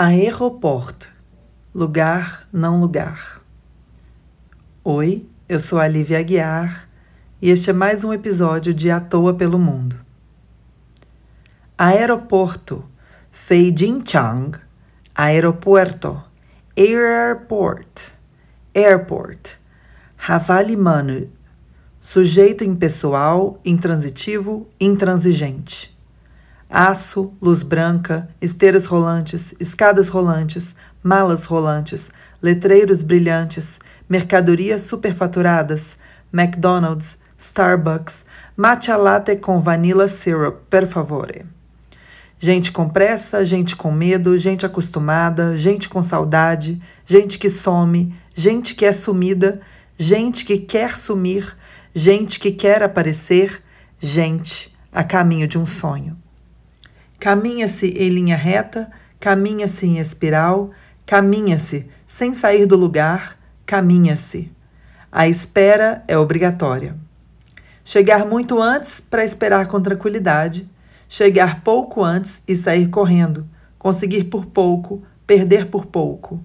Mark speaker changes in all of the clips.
Speaker 1: Aeroporto. Lugar, não lugar. Oi, eu sou a Lívia Aguiar e este é mais um episódio de À Toa pelo Mundo. Aeroporto, Fei Jinchang, Aeropuerto, Airport, Airport, Havalimanu, sujeito impessoal, intransitivo, intransigente aço, luz branca, esteiras rolantes, escadas rolantes, malas rolantes, letreiros brilhantes, mercadorias superfaturadas, McDonald's, Starbucks, matcha latte com vanilla syrup, per favore. Gente com pressa, gente com medo, gente acostumada, gente com saudade, gente que some, gente que é sumida, gente que quer sumir, gente que quer aparecer, gente a caminho de um sonho. Caminha-se em linha reta, caminha-se em espiral, caminha-se sem sair do lugar, caminha-se. A espera é obrigatória. Chegar muito antes para esperar com tranquilidade, chegar pouco antes e sair correndo, conseguir por pouco, perder por pouco.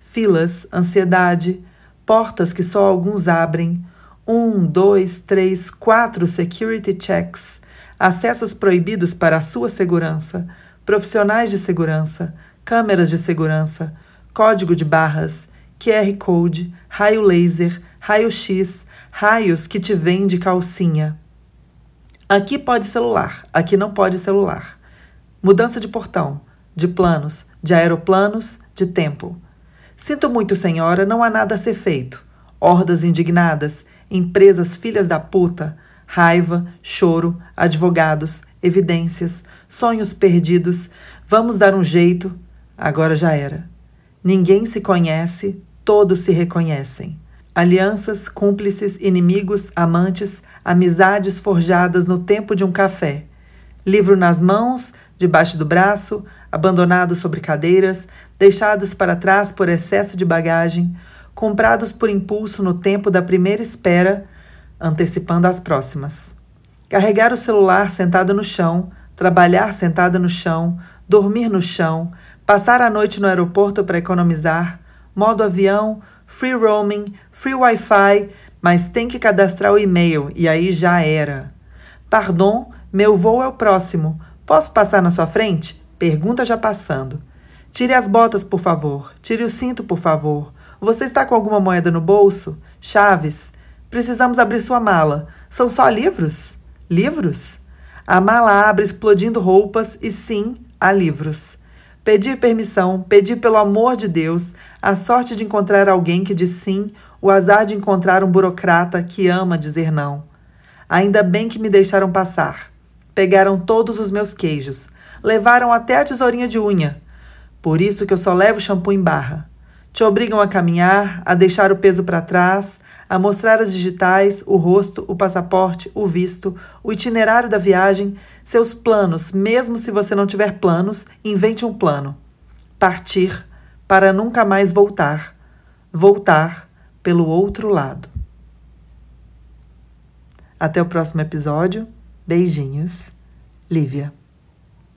Speaker 1: Filas, ansiedade, portas que só alguns abrem, um, dois, três, quatro security checks acessos proibidos para a sua segurança, profissionais de segurança, câmeras de segurança, código de barras, QR Code, raio laser, raio-x, raios que te vêm de calcinha. Aqui pode celular, aqui não pode celular. Mudança de portão, de planos, de aeroplanos, de tempo. Sinto muito, senhora, não há nada a ser feito. Hordas indignadas, empresas filhas da puta, raiva, choro, advogados, evidências, sonhos perdidos. Vamos dar um jeito. Agora já era. Ninguém se conhece, todos se reconhecem. Alianças, cúmplices, inimigos, amantes, amizades forjadas no tempo de um café. Livro nas mãos, debaixo do braço, abandonados sobre cadeiras, deixados para trás por excesso de bagagem, comprados por impulso no tempo da primeira espera antecipando as próximas. Carregar o celular sentada no chão, trabalhar sentada no chão, dormir no chão, passar a noite no aeroporto para economizar, modo avião, free roaming, free Wi-Fi, mas tem que cadastrar o e-mail e aí já era. Pardon, meu voo é o próximo. Posso passar na sua frente? Pergunta já passando. Tire as botas, por favor. Tire o cinto, por favor. Você está com alguma moeda no bolso? Chaves? Precisamos abrir sua mala. São só livros? Livros? A mala abre explodindo roupas e sim, há livros. Pedir permissão, pedir pelo amor de Deus, a sorte de encontrar alguém que diz sim, o azar de encontrar um burocrata que ama dizer não. Ainda bem que me deixaram passar. Pegaram todos os meus queijos, levaram até a tesourinha de unha. Por isso que eu só levo shampoo em barra. Te obrigam a caminhar, a deixar o peso para trás, a mostrar as digitais, o rosto, o passaporte, o visto, o itinerário da viagem, seus planos, mesmo se você não tiver planos, invente um plano. Partir para nunca mais voltar. Voltar pelo outro lado. Até o próximo episódio. Beijinhos. Lívia.